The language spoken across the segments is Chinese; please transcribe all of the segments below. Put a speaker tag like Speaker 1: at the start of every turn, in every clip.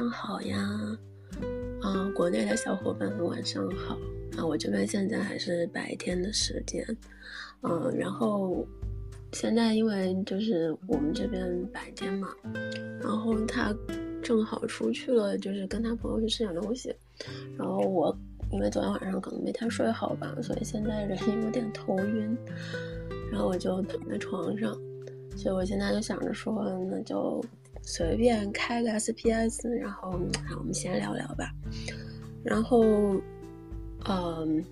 Speaker 1: 晚上好呀，啊，国内的小伙伴们晚上好。啊，我这边现在还是白天的时间，嗯，然后现在因为就是我们这边白天嘛，然后他正好出去了，就是跟他朋友去吃点东西，然后我因为昨天晚上可能没太睡好吧，所以现在人有点头晕，然后我就躺在床上，所以我现在就想着说，那就。随便开个 SPS，然后啊，我们先聊聊吧。然后，嗯，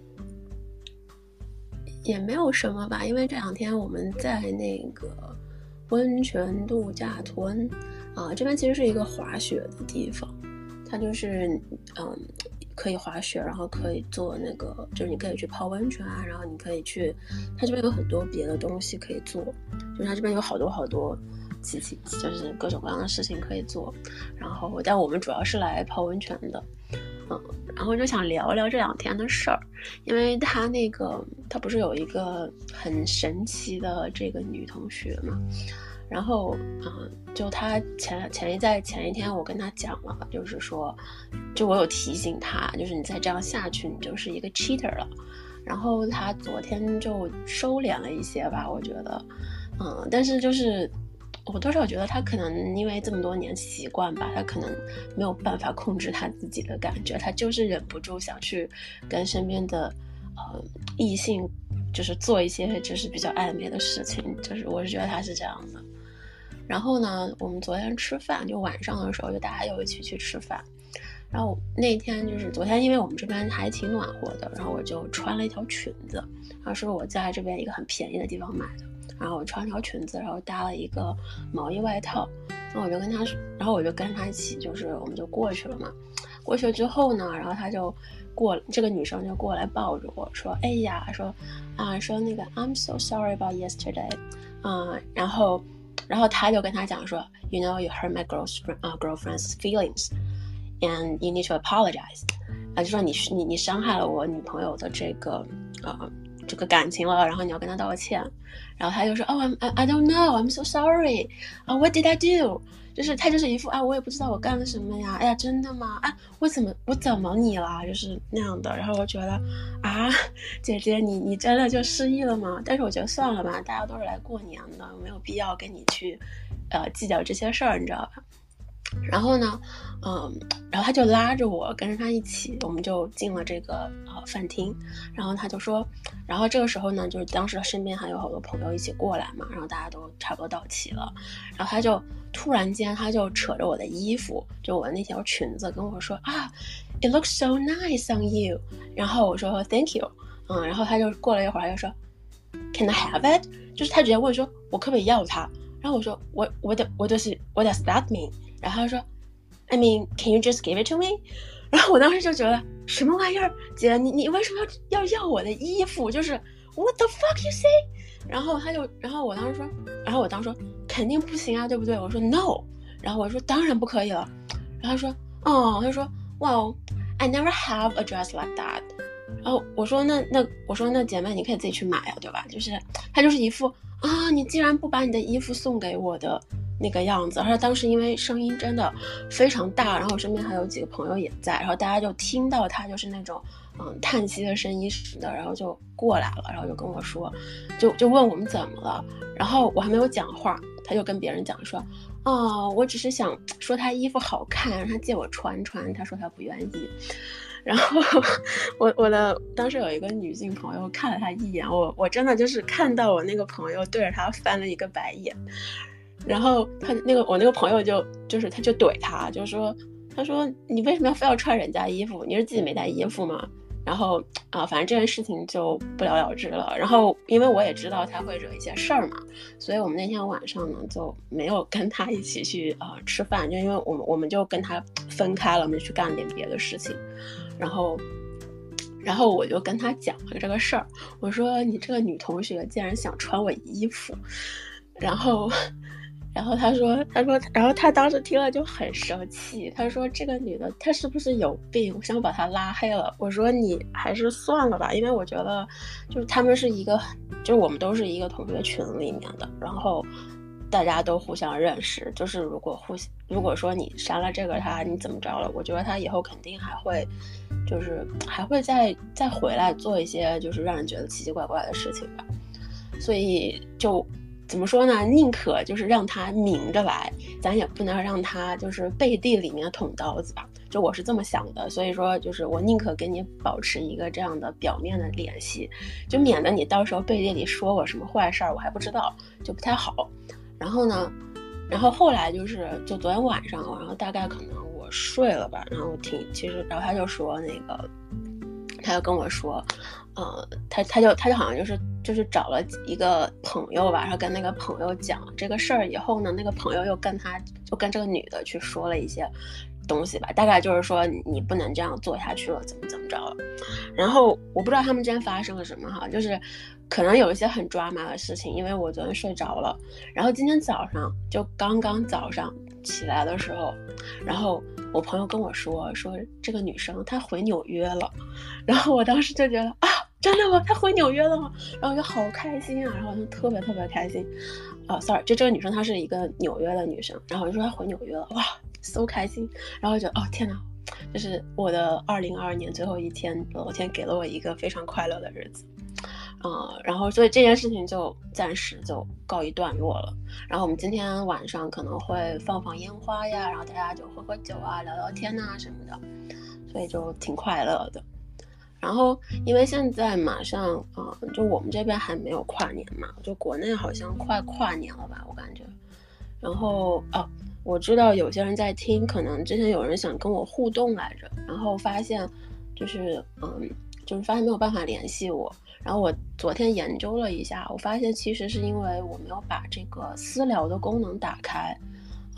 Speaker 1: 也没有什么吧，因为这两天我们在那个温泉度假村啊，这边其实是一个滑雪的地方，它就是嗯，可以滑雪，然后可以做那个，就是你可以去泡温泉啊，然后你可以去，它这边有很多别的东西可以做，就是它这边有好多好多。奇奇就是各种各样的事情可以做，然后但我们主要是来泡温泉的，嗯，然后就想聊聊这两天的事儿，因为他那个他不是有一个很神奇的这个女同学嘛，然后嗯，就他前前一在前一天我跟他讲了，就是说，就我有提醒他，就是你再这样下去，你就是一个 cheater 了，然后他昨天就收敛了一些吧，我觉得，嗯，但是就是。我多少觉得他可能因为这么多年习惯吧，他可能没有办法控制他自己的感觉，他就是忍不住想去跟身边的呃异性，就是做一些就是比较暧昧的事情，就是我是觉得他是这样的。然后呢，我们昨天吃饭就晚上的时候就大家又一起去吃饭，然后那天就是昨天，因为我们这边还挺暖和的，然后我就穿了一条裙子，然后是我在这边一个很便宜的地方买的。然后我穿条裙子，然后搭了一个毛衣外套，然后我就跟他，然后我就跟他一起，就是我们就过去了嘛。过去了之后呢，然后他就过，这个女生就过来抱着我说：“哎呀，说啊，说那个 I'm so sorry about yesterday，啊，然后，然后他就跟他讲说，You know you hurt my girlfriend 啊 girlfriend's feelings，and you need to apologize，啊，就说你你你伤害了我女朋友的这个啊。”这个感情了，然后你要跟她道歉，然后他就说，哦，I'm I don't know, I'm so sorry，啊，What did I do？就是他就是一副啊，我也不知道我干了什么呀，哎呀，真的吗？啊，我怎么我怎么你了？就是那样的。然后我觉得啊，姐姐你你真的就失忆了吗？但是我觉得算了吧，大家都是来过年的，没有必要跟你去，呃，计较这些事儿，你知道吧？然后呢，嗯，然后他就拉着我跟着他一起，我们就进了这个呃饭厅。然后他就说，然后这个时候呢，就是当时身边还有好多朋友一起过来嘛，然后大家都差不多到齐了。然后他就突然间他就扯着我的衣服，就我那条裙子，跟我说啊，It looks so nice on you。然后我说 Thank you，嗯，然后他就过了一会儿，他就说 Can I have it？就是他直接问说，我可不可以要它？然后我说我我的我的是 What does that mean？然后他说，I mean, can you just give it to me？然后我当时就觉得什么玩意儿，姐，你你为什么要要要我的衣服？就是 What the fuck you say？然后他就，然后我当时说，然后我当时说肯定不行啊，对不对？我说 No，然后我说当然不可以了。然后他说，哦，他说，Well, I never have a dress like that。然后我说那那我说那姐妹你可以自己去买啊，对吧？就是他就是一副啊，你既然不把你的衣服送给我的。那个样子，而且当时因为声音真的非常大，然后我身边还有几个朋友也在，然后大家就听到他就是那种嗯叹息的声音什么的，然后就过来了，然后就跟我说，就就问我们怎么了，然后我还没有讲话，他就跟别人讲说，哦，我只是想说他衣服好看，让他借我穿穿，他说他不愿意，然后我我的当时有一个女性朋友看了他一眼，我我真的就是看到我那个朋友对着他翻了一个白眼。然后他那个我那个朋友就就是他就怼他，就说他说你为什么要非要穿人家衣服？你是自己没带衣服吗？然后啊，反正这件事情就不了了之了。然后因为我也知道他会惹一些事儿嘛，所以我们那天晚上呢就没有跟他一起去啊吃饭，就因为我们我们就跟他分开了，我们去干点别的事情。然后然后我就跟他讲了这个事儿，我说你这个女同学竟然想穿我衣服，然后。然后他说，他说，然后他当时听了就很生气。他说：“这个女的，她是不是有病？我想把她拉黑了。”我说：“你还是算了吧，因为我觉得，就是他们是一个，就是我们都是一个同学群里面的。然后，大家都互相认识，就是如果互相如果说你删了这个他，你怎么着了？我觉得他以后肯定还会，就是还会再再回来做一些就是让人觉得奇奇怪怪的事情吧。所以就怎么说呢？宁可就是让他明着来，咱也不能让他就是背地里面捅刀子吧。就我是这么想的，所以说就是我宁可跟你保持一个这样的表面的联系，就免得你到时候背地里说我什么坏事儿，我还不知道，就不太好。然后呢，然后后来就是就昨天晚上，然后大概可能我睡了吧，然后听其实，然后他就说那个，他就跟我说，呃，他他就他就好像就是就是找了一个朋友吧，然后跟那个朋友讲这个事儿以后呢，那个朋友又跟他就跟这个女的去说了一些。东西吧，大概就是说你不能这样做下去了，怎么怎么着了。然后我不知道他们之间发生了什么哈，就是可能有一些很抓马的事情，因为我昨天睡着了，然后今天早上就刚刚早上起来的时候，然后我朋友跟我说说这个女生她回纽约了，然后我当时就觉得啊，真的吗？她回纽约了吗？然后我就好开心啊，然后就特别特别开心。啊，sorry，就这个女生她是一个纽约的女生，然后我就说她回纽约了，哇！so 开心，然后就哦天哪，就是我的二零二二年最后一天，老天给了我一个非常快乐的日子，啊，然后所以这件事情就暂时就告一段落了。然后我们今天晚上可能会放放烟花呀，然后大家就喝喝酒啊，聊聊天呐什么的，所以就挺快乐的。然后因为现在马上啊，就我们这边还没有跨年嘛，就国内好像快跨年了吧，我感觉。然后哦。我知道有些人在听，可能之前有人想跟我互动来着，然后发现，就是嗯，就是发现没有办法联系我。然后我昨天研究了一下，我发现其实是因为我没有把这个私聊的功能打开，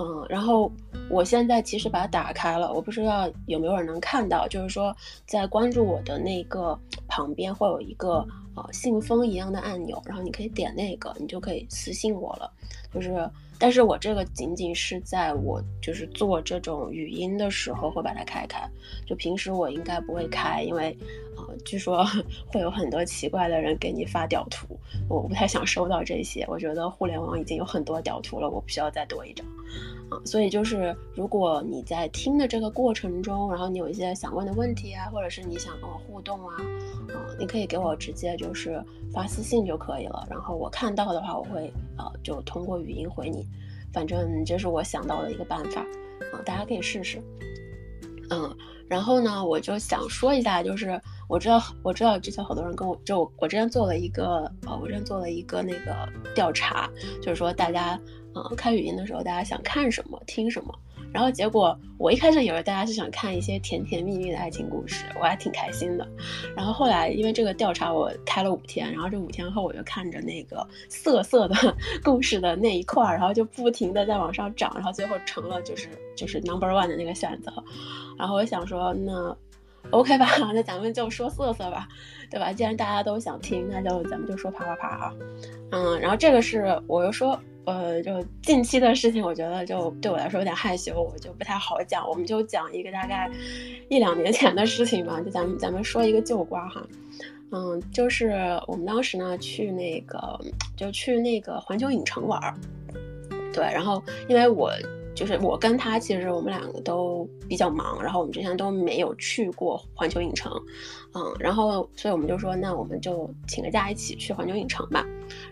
Speaker 1: 嗯，然后我现在其实把它打开了，我不知道有没有人能看到，就是说在关注我的那个旁边会有一个呃信封一样的按钮，然后你可以点那个，你就可以私信我了，就是。但是我这个仅仅是在我就是做这种语音的时候会把它开开，就平时我应该不会开，因为，呃，据说 会有很多奇怪的人给你发屌图，我不太想收到这些。我觉得互联网已经有很多屌图了，我不需要再多一张，啊，所以就是如果你在听的这个过程中，然后你有一些想问的问题啊，或者是你想跟我互动啊，嗯，你可以给我直接就是发私信就可以了，然后我看到的话，我会呃就通过语音回你。反正这是我想到的一个办法，啊，大家可以试试。嗯，然后呢，我就想说一下，就是我知道，我知道之前好多人跟我，就我之前做了一个，呃，我之前做了一个那个调查，就是说大家，嗯，开语音的时候，大家想看什么，听什么。然后结果，我一开始以为大家是想看一些甜甜蜜蜜的爱情故事，我还挺开心的。然后后来因为这个调查，我开了五天，然后这五天后我就看着那个色色的 故事的那一块，然后就不停的在往上涨，然后最后成了就是就是 number one 的那个选择。然后我想说，那 OK 吧，那咱们就说色色吧，对吧？既然大家都想听，那就咱们就说啪啪啪啊。嗯，然后这个是我又说。呃，就近期的事情，我觉得就对我来说有点害羞，我就不太好讲。我们就讲一个大概一两年前的事情吧，就咱们咱们说一个旧瓜哈。嗯，就是我们当时呢去那个，就去那个环球影城玩儿。对，然后因为我。就是我跟他，其实我们两个都比较忙，然后我们之前都没有去过环球影城，嗯，然后所以我们就说，那我们就请个假一起去环球影城吧。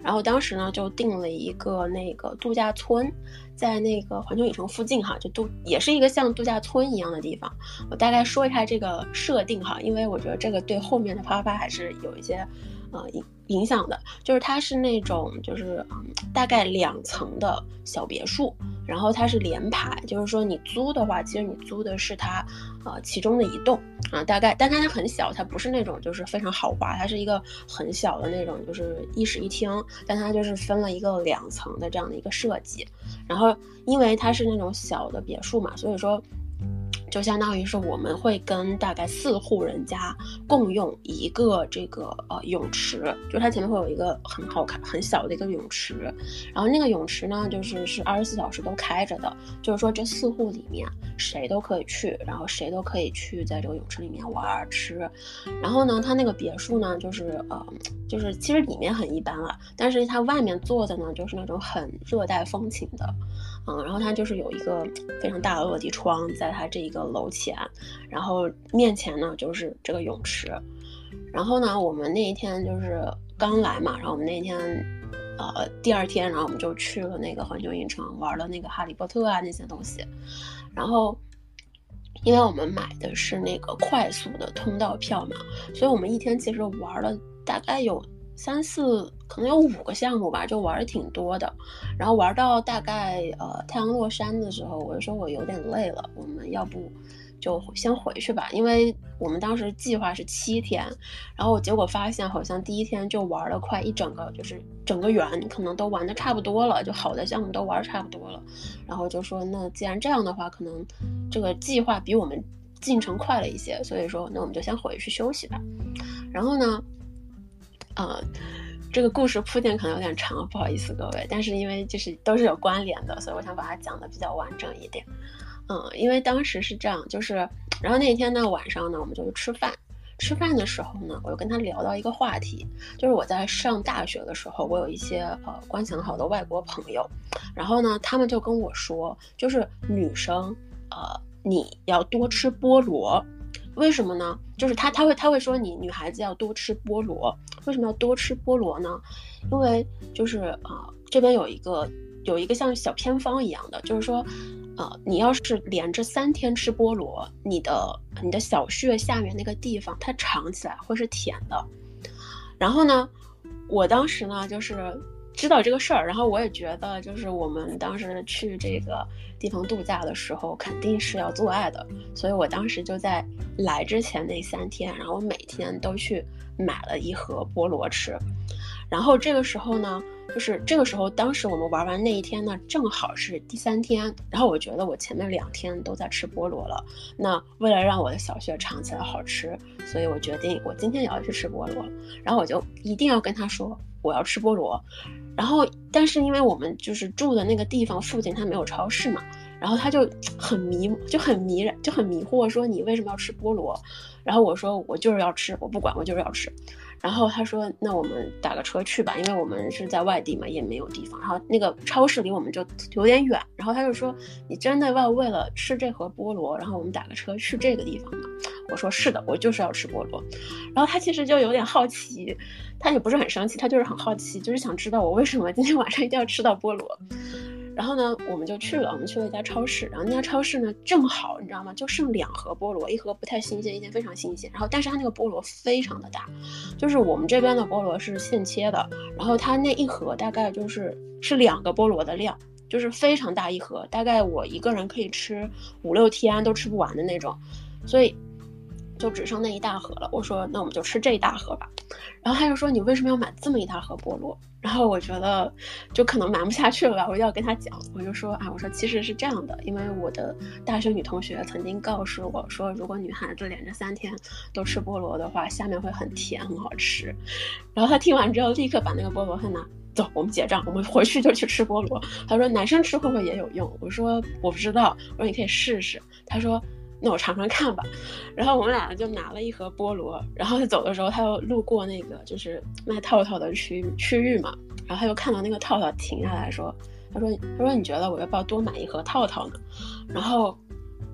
Speaker 1: 然后当时呢，就定了一个那个度假村，在那个环球影城附近哈，就度也是一个像度假村一样的地方。我大概说一下这个设定哈，因为我觉得这个对后面的啪啪啪还是有一些呃影影响的。就是它是那种就是嗯大概两层的小别墅。然后它是连排，就是说你租的话，其实你租的是它，呃，其中的一栋啊，大概，但它它很小，它不是那种就是非常豪华，它是一个很小的那种，就是一室一厅，但它就是分了一个两层的这样的一个设计。然后因为它是那种小的别墅嘛，所以说，就相当于是我们会跟大概四户人家共用一个这个呃泳池，就是它前面会有一个很好看很小的一个泳池，然后那个泳池呢就是是二十四小时都开着的，就是说这四户里面谁都可以去，然后谁都可以去在这个泳池里面玩吃，然后呢它那个别墅呢就是呃就是其实里面很一般了，但是它外面做的呢就是那种很热带风情的，嗯，然后它就是有一个非常大的落地窗在它这一个。楼前，然后面前呢就是这个泳池，然后呢，我们那一天就是刚来嘛，然后我们那天，呃，第二天，然后我们就去了那个环球影城，玩了那个哈利波特啊那些东西，然后，因为我们买的是那个快速的通道票嘛，所以我们一天其实玩了大概有。三四可能有五个项目吧，就玩的挺多的。然后玩到大概呃太阳落山的时候，我就说我有点累了，我们要不就先回去吧，因为我们当时计划是七天，然后结果发现好像第一天就玩了快一整个，就是整个园可能都玩的差不多了，就好的项目都玩差不多了。然后就说那既然这样的话，可能这个计划比我们进程快了一些，所以说那我们就先回去休息吧。然后呢？呃，这个故事铺垫可能有点长，不好意思各位，但是因为就是都是有关联的，所以我想把它讲的比较完整一点。嗯，因为当时是这样，就是然后那天呢晚上呢，我们就去吃饭。吃饭的时候呢，我就跟他聊到一个话题，就是我在上大学的时候，我有一些呃关系很好的外国朋友，然后呢，他们就跟我说，就是女生，呃，你要多吃菠萝。为什么呢？就是他他会他会说你女孩子要多吃菠萝，为什么要多吃菠萝呢？因为就是啊，这边有一个有一个像小偏方一样的，就是说，呃，你要是连着三天吃菠萝，你的你的小穴下面那个地方它尝起来会是甜的。然后呢，我当时呢就是。知道这个事儿，然后我也觉得，就是我们当时去这个地方度假的时候，肯定是要做爱的，所以我当时就在来之前那三天，然后每天都去买了一盒菠萝吃。然后这个时候呢，就是这个时候，当时我们玩完那一天呢，正好是第三天。然后我觉得我前面两天都在吃菠萝了，那为了让我的小穴尝起来好吃，所以我决定我今天也要去吃菠萝。然后我就一定要跟他说。我要吃菠萝，然后但是因为我们就是住的那个地方附近它没有超市嘛，然后他就很迷就很迷人就很迷惑说你为什么要吃菠萝？然后我说我就是要吃，我不管我就是要吃。然后他说那我们打个车去吧，因为我们是在外地嘛，也没有地方。然后那个超市离我们就有点远，然后他就说你真的要为了吃这盒菠萝，然后我们打个车去这个地方吗？我说是的，我就是要吃菠萝。然后他其实就有点好奇。他也不是很生气，他就是很好奇，就是想知道我为什么今天晚上一定要吃到菠萝。然后呢，我们就去了，我们去了一家超市，然后那家超市呢正好，你知道吗？就剩两盒菠萝，一盒不太新鲜，一件非常新鲜。然后，但是它那个菠萝非常的大，就是我们这边的菠萝是现切的，然后它那一盒大概就是是两个菠萝的量，就是非常大一盒，大概我一个人可以吃五六天都吃不完的那种，所以。就只剩那一大盒了。我说，那我们就吃这一大盒吧。然后他就说，你为什么要买这么一大盒菠萝？然后我觉得，就可能瞒不下去了吧。我就要跟他讲，我就说啊，我说其实是这样的，因为我的大学女同学曾经告诉我说，如果女孩子连着三天都吃菠萝的话，下面会很甜，很好吃。然后他听完之后，立刻把那个菠萝他拿走，我们结账，我们回去就去吃菠萝。他说，男生吃会不会也有用？我说我不知道，我说你可以试试。他说。那我尝尝看吧，然后我们俩就拿了一盒菠萝，然后他走的时候，他又路过那个就是卖套套的区区域嘛，然后他又看到那个套套，停下来说：“他说他说你觉得我要不要多买一盒套套呢？”然后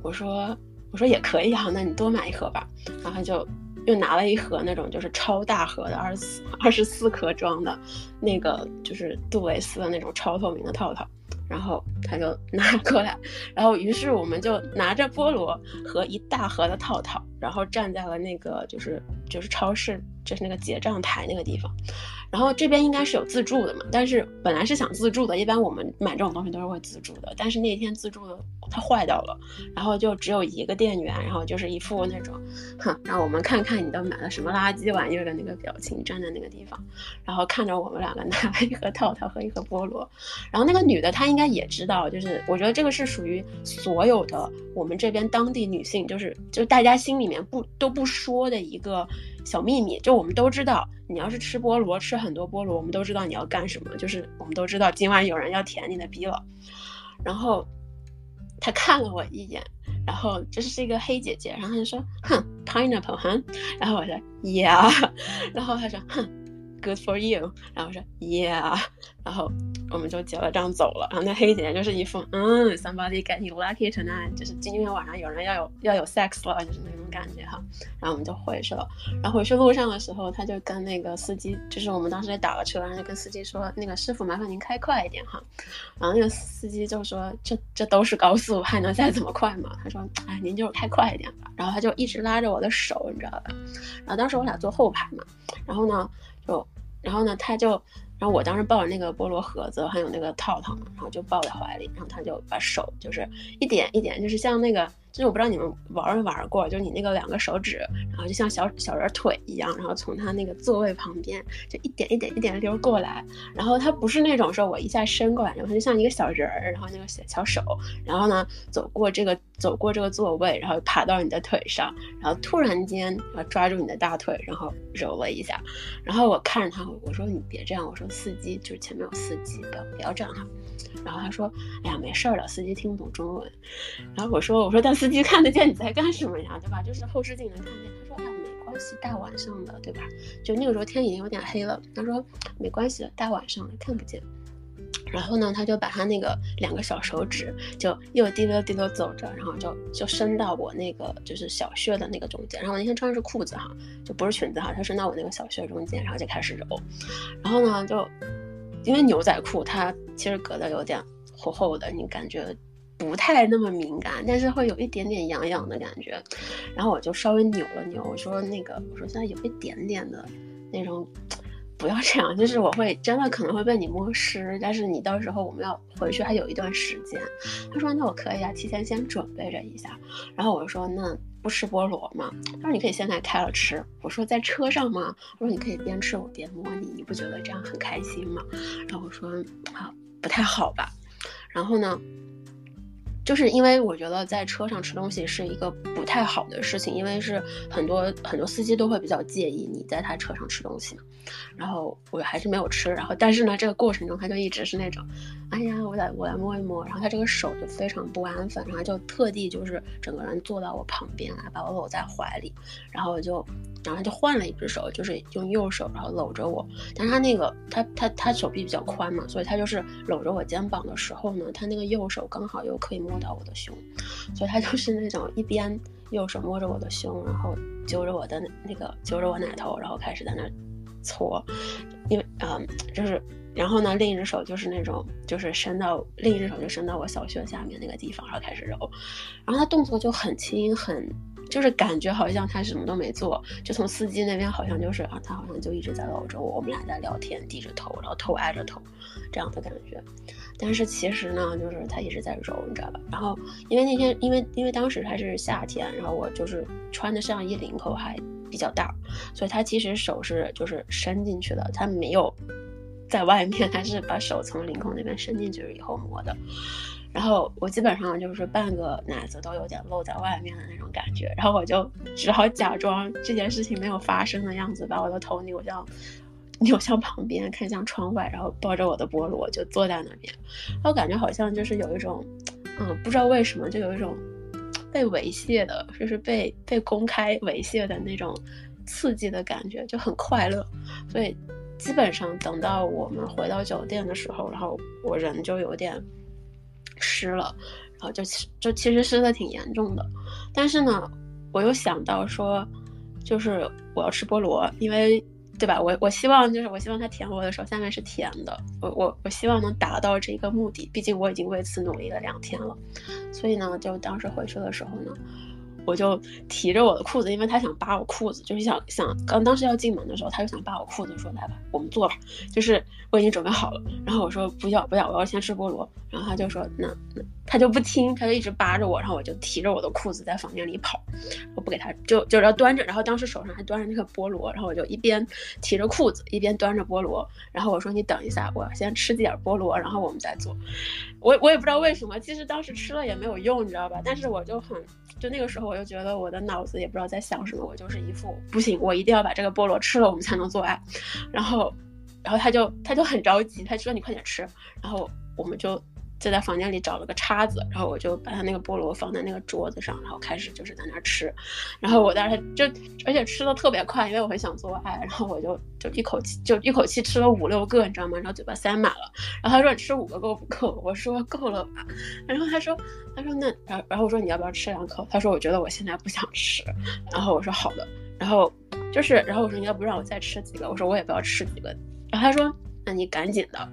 Speaker 1: 我说我说也可以啊，那你多买一盒吧。然后他就又拿了一盒那种就是超大盒的二十四二十四颗装的，那个就是杜蕾斯的那种超透明的套套。然后他就拿过来，然后于是我们就拿着菠萝和一大盒的套套，然后站在了那个就是就是超市就是那个结账台那个地方。然后这边应该是有自助的嘛，但是本来是想自助的，一般我们买这种东西都是会自助的，但是那天自助的它坏掉了，然后就只有一个店员，然后就是一副那种，哼，让我们看看你都买了什么垃圾玩意儿的那个表情，站在那个地方，然后看着我们两个拿了一盒套套和一盒菠萝，然后那个女的她应该他也知道，就是我觉得这个是属于所有的我们这边当地女性，就是就大家心里面不都不说的一个。小秘密，就我们都知道，你要是吃菠萝，吃很多菠萝，我们都知道你要干什么。就是我们都知道今晚有人要舔你的逼了。然后他看了我一眼，然后这是一个黑姐姐，然后他就说：“哼，pineapple，哼。”然后我说：“Yeah。”然后他说：“哼，good for you。”然后我说：“Yeah。”然后。我们就结了账走了，然后那黑姐姐就是一副嗯，somebody getting lucky tonight，就是今天晚上有人要有要有 sex 了，就是那种感觉哈。然后我们就回去了，然后回去路上的时候，他就跟那个司机，就是我们当时也打了车，然后就跟司机说，那个师傅麻烦您开快一点哈。然后那个司机就说，这这都是高速，还能再怎么快嘛？他说，哎，您就开快一点吧。然后他就一直拉着我的手，你知道吧？然后当时我俩坐后排嘛，然后呢，就然后呢，他就。然后我当时抱着那个菠萝盒子，还有那个套套，然后就抱在怀里，然后他就把手就是一点一点，就是像那个。就是我不知道你们玩没玩过，就是你那个两个手指，然后就像小小人腿一样，然后从他那个座位旁边就一点一点一点溜过来，然后他不是那种说我一下伸过来，然后就像一个小人儿，然后那个小小手，然后呢走过这个走过这个座位，然后爬到你的腿上，然后突然间啊抓住你的大腿，然后揉了一下，然后我看着他，我说你别这样，我说司机就是前面有司机，不要不要这样哈。然后他说：“哎呀，没事儿的，司机听不懂中文。”然后我说：“我说，但司机看得见你在干什么呀，对吧？就是后视镜能看见。”他说：“哎呀，没关系，大晚上的，对吧？就那个时候天已经有点黑了。”他说：“没关系，大晚上看不见。”然后呢，他就把他那个两个小手指就又滴溜滴溜走着，然后就就伸到我那个就是小穴的那个中间。然后我那天穿的是裤子哈，就不是裙子哈，他伸到我那个小穴中间，然后就开始揉。然后呢，就。因为牛仔裤它其实隔的有点厚厚的，你感觉不太那么敏感，但是会有一点点痒痒的感觉。然后我就稍微扭了扭，我说那个，我说现在有一点点的那种，不要这样，就是我会真的可能会被你摸湿，但是你到时候我们要回去还有一段时间。他说那我可以啊，提前先准备着一下。然后我说那。不吃菠萝吗？他说你可以现在开了吃。我说在车上吗？我说你可以边吃我边摸你，你不觉得这样很开心吗？然后我说好，不太好吧。然后呢，就是因为我觉得在车上吃东西是一个不太好的事情，因为是很多很多司机都会比较介意你在他车上吃东西嘛。然后我还是没有吃，然后但是呢，这个过程中他就一直是那种，哎呀，我来我来摸一摸，然后他这个手就非常不安分，然后就特地就是整个人坐到我旁边来，把我搂在怀里，然后就，然后他就换了一只手，就是用右手然后搂着我，但是他那个他他他手臂比较宽嘛，所以他就是搂着我肩膀的时候呢，他那个右手刚好又可以摸摸到我的胸，所以他就是那种一边右手摸着我的胸，然后揪着我的那个揪着我奶头，然后开始在那。搓，因为嗯，就是，然后呢，另一只手就是那种，就是伸到另一只手就伸到我小穴下面那个地方，然后开始揉，然后他动作就很轻，很，就是感觉好像他什么都没做，就从司机那边好像就是啊，他好像就一直在搂着我，我们俩在聊天，低着头，然后头挨着头，这样的感觉。但是其实呢，就是他一直在揉，你知道吧？然后因为那天，因为因为当时还是夏天，然后我就是穿的上衣领口还。比较大，所以他其实手是就是伸进去的，他没有在外面，他是把手从领口那边伸进去以后摸的。然后我基本上就是半个奶子都有点露在外面的那种感觉，然后我就只好假装这件事情没有发生的样子，把我的头扭向 扭向旁边，看向窗外，然后抱着我的菠萝就坐在那边。我感觉好像就是有一种，嗯，不知道为什么就有一种。被猥亵的，就是被被公开猥亵的那种刺激的感觉，就很快乐。所以基本上等到我们回到酒店的时候，然后我人就有点湿了，然后就就其实湿的挺严重的。但是呢，我又想到说，就是我要吃菠萝，因为。对吧？我我希望就是我希望他舔我的时候下面是甜的，我我我希望能达到这个目的。毕竟我已经为此努力了两天了，所以呢，就当时回去的时候呢，我就提着我的裤子，因为他想扒我裤子，就是想想刚当时要进门的时候，他就想扒我裤子，说来吧，我们坐吧，就是我已经准备好了。然后我说不要不要，我要先吃菠萝。然后他就说那那他就不听，他就一直扒着我，然后我就提着我的裤子在房间里跑，我不给他就就要端着，然后当时手上还端着那个菠萝，然后我就一边提着裤子一边端着菠萝，然后我说你等一下，我先吃点菠萝，然后我们再做。我我也不知道为什么，其实当时吃了也没有用，你知道吧？但是我就很。就那个时候，我就觉得我的脑子也不知道在想什么，我就是一副不行，我一定要把这个菠萝吃了，我们才能做爱。然后，然后他就他就很着急，他说你快点吃。然后我们就。就在房间里找了个叉子，然后我就把他那个菠萝放在那个桌子上，然后开始就是在那儿吃，然后我当时就而且吃的特别快，因为我很想做爱，然后我就就一口气就一口气吃了五六个，你知道吗？然后嘴巴塞满了，然后他说你吃五个够不够？我说够了吧，然后他说他说那然后然后我说你要不要吃两口？他说我觉得我现在不想吃，然后我说好的，然后就是然后我说你要不让我再吃几个？我说我也不要吃几个，然后他说那你赶紧的。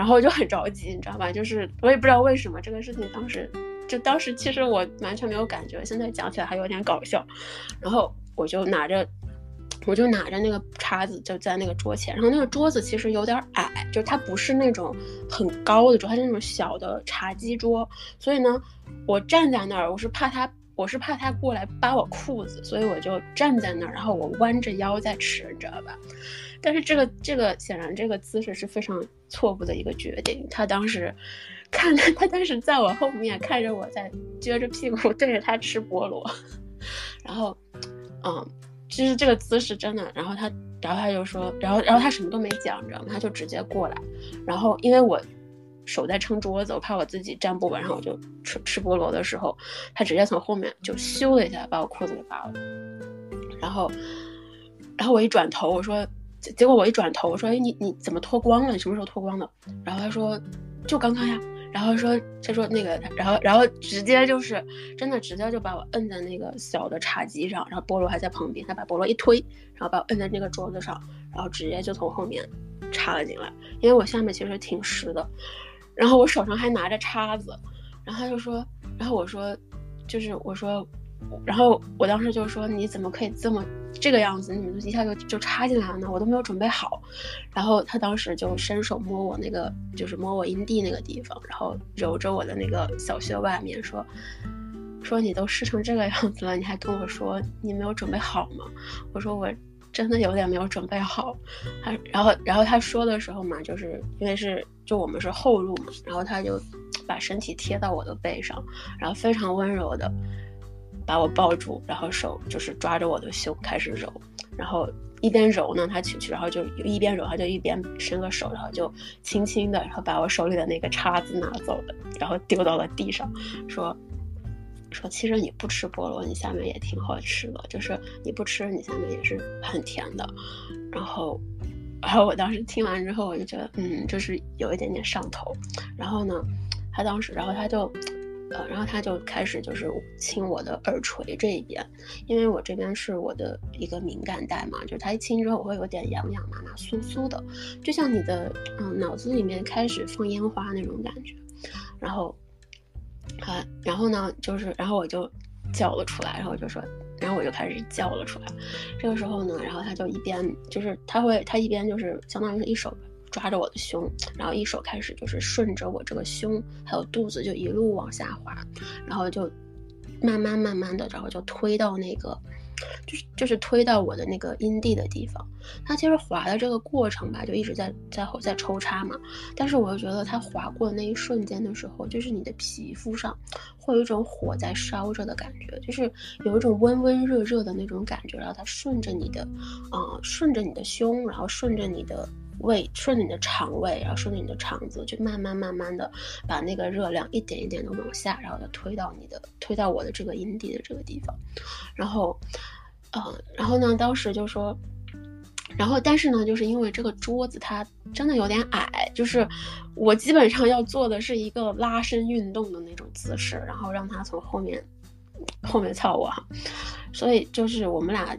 Speaker 1: 然后我就很着急，你知道吧？就是我也不知道为什么这个事情当时，就当时其实我完全没有感觉，现在讲起来还有点搞笑。然后我就拿着，我就拿着那个叉子就在那个桌前，然后那个桌子其实有点矮，就它不是那种很高的桌，它是那种小的茶几桌。所以呢，我站在那儿，我是怕他，我是怕他过来扒我裤子，所以我就站在那儿，然后我弯着腰在吃，你知道吧？但是这个这个显然这个姿势是非常错误的一个决定。他当时看他当时在我后面看着我在撅着屁股对着他吃菠萝，然后，嗯，其实这个姿势真的。然后他，然后他就说，然后然后他什么都没讲，你知道吗？他就直接过来。然后因为我手在撑桌子，我怕我自己站不稳，然后我就吃吃菠萝的时候，他直接从后面就咻了一下把我裤子给扒了。然后，然后我一转头，我说。结结果我一转头，我说：“哎，你你怎么脱光了？你什么时候脱光的？”然后他说：“就刚刚呀。”然后说：“他说那个，然后然后直接就是真的直接就把我摁在那个小的茶几上，然后菠萝还在旁边，他把菠萝一推，然后把我摁在那个桌子上，然后直接就从后面插了进来，因为我下面其实挺湿的，然后我手上还拿着叉子，然后他就说，然后我说，就是我说。”然后我当时就说：“你怎么可以这么这个样子？你们一下就就插进来了呢？我都没有准备好。”然后他当时就伸手摸我那个，就是摸我阴蒂那个地方，然后揉着我的那个小穴外面，说：“说你都湿成这个样子了，你还跟我说你没有准备好吗？”我说：“我真的有点没有准备好。”他然后然后他说的时候嘛，就是因为是就我们是后入嘛，然后他就把身体贴到我的背上，然后非常温柔的。把我抱住，然后手就是抓着我的胸开始揉，然后一边揉呢，他去去，然后就一边揉，他就一边伸个手，然后就轻轻的，然后把我手里的那个叉子拿走了，然后丢到了地上，说说其实你不吃菠萝，你下面也挺好吃的，就是你不吃，你下面也是很甜的。然后，然后我当时听完之后，我就觉得，嗯，就是有一点点上头。然后呢，他当时，然后他就。呃，然后他就开始就是亲我的耳垂这一边，因为我这边是我的一个敏感带嘛，就是他一亲之后我会有点痒痒麻麻酥酥的，就像你的嗯脑子里面开始放烟花那种感觉。然后，啊，然后呢，就是然后我就叫了出来，然后我就说，然后我就开始叫了出来。这个时候呢，然后他就一边就是他会他一边就是相当于是一手。抓着我的胸，然后一手开始就是顺着我这个胸还有肚子就一路往下滑，然后就慢慢慢慢的，然后就推到那个，就是就是推到我的那个阴蒂的地方。它其实滑的这个过程吧，就一直在在在抽插嘛。但是我又觉得它滑过的那一瞬间的时候，就是你的皮肤上会有一种火在烧着的感觉，就是有一种温温热热的那种感觉。然后它顺着你的，啊，顺着你的胸，然后顺着你的。胃顺着你的肠胃，然后顺着你的肠子，就慢慢慢慢的把那个热量一点一点的往下，然后再推到你的，推到我的这个阴蒂的这个地方。然后，呃，然后呢，当时就说，然后但是呢，就是因为这个桌子它真的有点矮，就是我基本上要做的是一个拉伸运动的那种姿势，然后让他从后面后面操我哈，所以就是我们俩。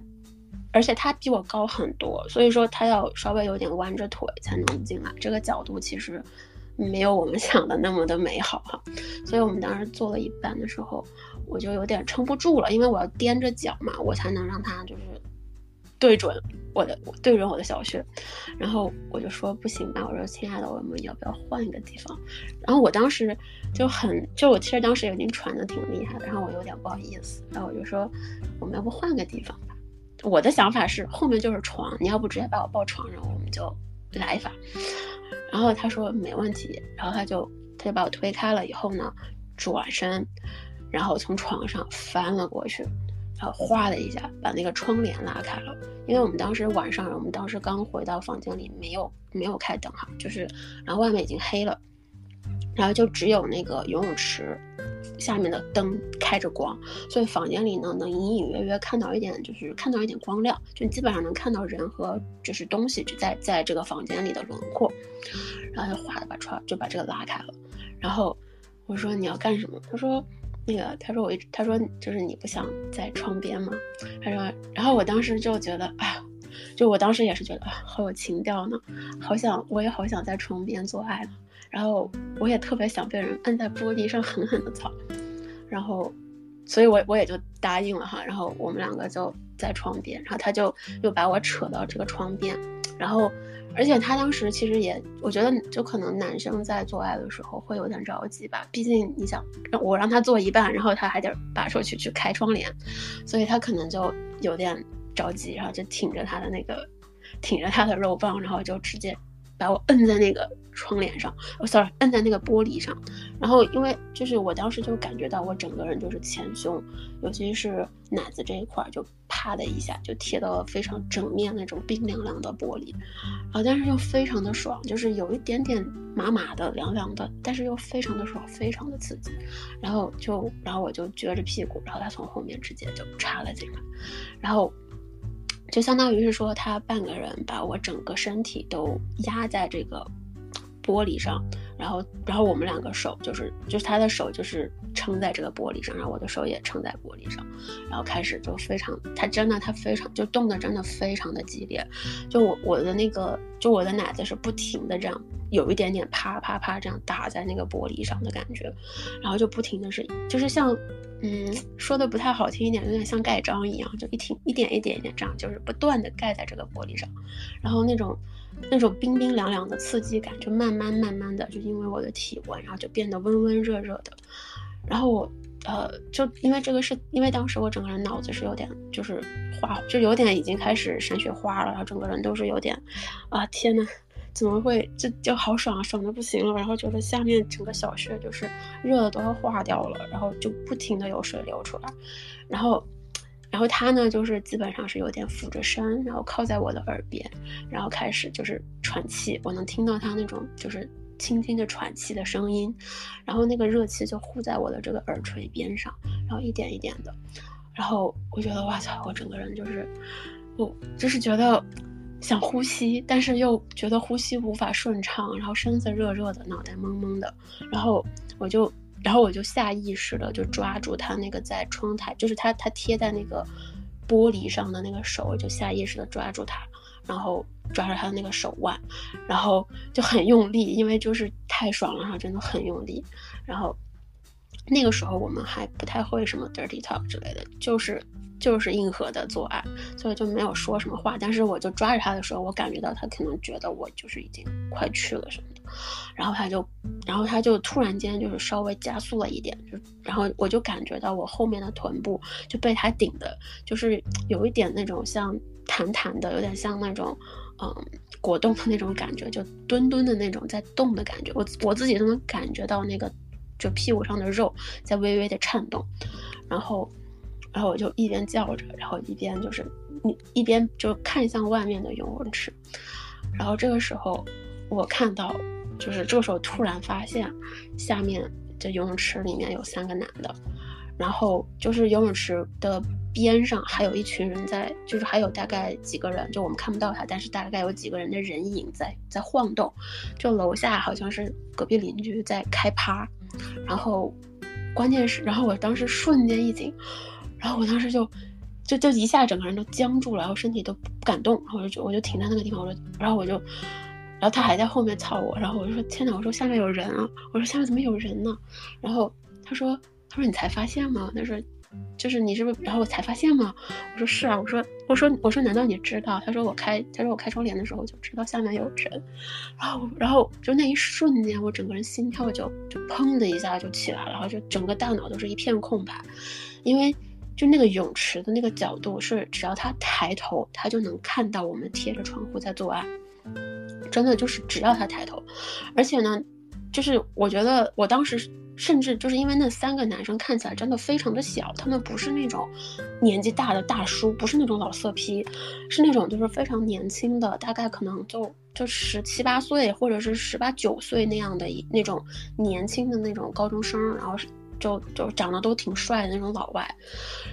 Speaker 1: 而且他比我高很多，所以说他要稍微有点弯着腿才能进来。这个角度其实没有我们 想的那么的美好哈。所以我们当时做了一半的时候，我就有点撑不住了，因为我要踮着脚嘛，我才能让他就是对准我的对准我的小穴。然后我就说不行吧，我说亲爱的，我们要不要换一个地方？然后我当时就很就我其实当时已经喘的挺厉害，然后我有点不好意思，然后我就说我们要不换个地方？我的想法是后面就是床，你要不直接把我抱床上，我们就来一发。然后他说没问题，然后他就他就把我推开了以后呢，转身，然后从床上翻了过去，然后哗的一下把那个窗帘拉开了。因为我们当时晚上，我们当时刚回到房间里，没有没有开灯哈，就是然后外面已经黑了，然后就只有那个游泳池。下面的灯开着光，所以房间里呢能隐隐约约看到一点，就是看到一点光亮，就基本上能看到人和就是东西就在在这个房间里的轮廓。然后就哗的把窗就把这个拉开了。然后我说你要干什么？他说那个他说我一直他说就是你不想在窗边吗？他说，然后我当时就觉得啊，就我当时也是觉得啊好有情调呢，好想我也好想在窗边做爱呢。然后我也特别想被人摁在玻璃上狠狠的操，然后，所以我我也就答应了哈。然后我们两个就在窗边，然后他就又把我扯到这个窗边，然后，而且他当时其实也，我觉得就可能男生在做爱的时候会有点着急吧，毕竟你想我让他做一半，然后他还得拔出去去开窗帘，所以他可能就有点着急，然后就挺着他的那个，挺着他的肉棒，然后就直接。把我摁在那个窗帘上，哦 sorry，摁在那个玻璃上，然后因为就是我当时就感觉到我整个人就是前胸，尤其是奶子这一块，就啪的一下就贴到了非常整面那种冰凉凉的玻璃，然后但是又非常的爽，就是有一点点麻麻的凉凉的，但是又非常的爽，非常的刺激，然后就然后我就撅着屁股，然后他从后面直接就插了进来，然后。就相当于是说，他半个人把我整个身体都压在这个玻璃上，然后，然后我们两个手就是，就是他的手就是撑在这个玻璃上，然后我的手也撑在玻璃上，然后开始就非常，他真的他非常就动的真的非常的激烈，就我我的那个就我的奶子是不停的这样有一点点啪啪啪这样打在那个玻璃上的感觉，然后就不停的是就是像。嗯，说的不太好听一点，有点像盖章一样，就一挺一点一点一点这样，就是不断的盖在这个玻璃上，然后那种那种冰冰凉凉的刺激感，就慢慢慢慢的，就因为我的体温，然后就变得温温热热的，然后我呃，就因为这个是因为当时我整个人脑子是有点就是花，就有点已经开始闪雪花了，然后整个人都是有点啊天呐，怎么会就就好爽啊，爽的不行了，然后觉得下面整个小穴就是热的都要化掉了，然后就不停的有水流出来，然后，然后他呢就是基本上是有点俯着身，然后靠在我的耳边，然后开始就是喘气，我能听到他那种就是轻轻的喘气的声音，然后那个热气就呼在我的这个耳垂边上，然后一点一点的，然后我觉得哇操，我整个人就是，我就是觉得。想呼吸，但是又觉得呼吸无法顺畅，然后身子热热的，脑袋懵懵的，然后我就，然后我就下意识的就抓住他那个在窗台，就是他他贴在那个玻璃上的那个手，我就下意识的抓住他，然后抓着他的那个手腕，然后就很用力，因为就是太爽了，然后真的很用力，然后那个时候我们还不太会什么 dirty talk 之类的，就是。就是硬核的做爱，所以就没有说什么话。但是我就抓着他的时候，我感觉到他可能觉得我就是已经快去了什么的，然后他就，然后他就突然间就是稍微加速了一点，就然后我就感觉到我后面的臀部就被他顶的，就是有一点那种像弹弹的，有点像那种嗯果冻的那种感觉，就墩墩的那种在动的感觉。我我自己都能感觉到那个就屁股上的肉在微微的颤动，然后。然后我就一边叫着，然后一边就是你一边就看向外面的游泳池，然后这个时候我看到，就是这个时候突然发现下面这游泳池里面有三个男的，然后就是游泳池的边上还有一群人在，就是还有大概几个人，就我们看不到他，但是大概有几个人的人影在在晃动，就楼下好像是隔壁邻居在开趴，然后关键是，然后我当时瞬间一紧。然后我当时就，就就一下整个人都僵住了，然后身体都不敢动，然后我就我就停在那个地方，我说，然后我就，然后他还在后面操我，然后我就说天哪，我说下面有人啊，我说下面怎么有人呢？然后他说他说你才发现吗？他说。就是你是不是？然后我才发现吗？我说是啊。我说我说我说难道你知道？他说我开他说我开窗帘的时候就知道下面有人。然后然后就那一瞬间，我整个人心跳就就砰的一下就起来了，然后就整个大脑都是一片空白，因为就那个泳池的那个角度是只要他抬头，他就能看到我们贴着窗户在做爱，真的就是只要他抬头，而且呢，就是我觉得我当时。甚至就是因为那三个男生看起来真的非常的小，他们不是那种年纪大的大叔，不是那种老色批，是那种就是非常年轻的，大概可能就就十七八岁或者是十八九岁那样的那种年轻的那种高中生，然后就就长得都挺帅的那种老外，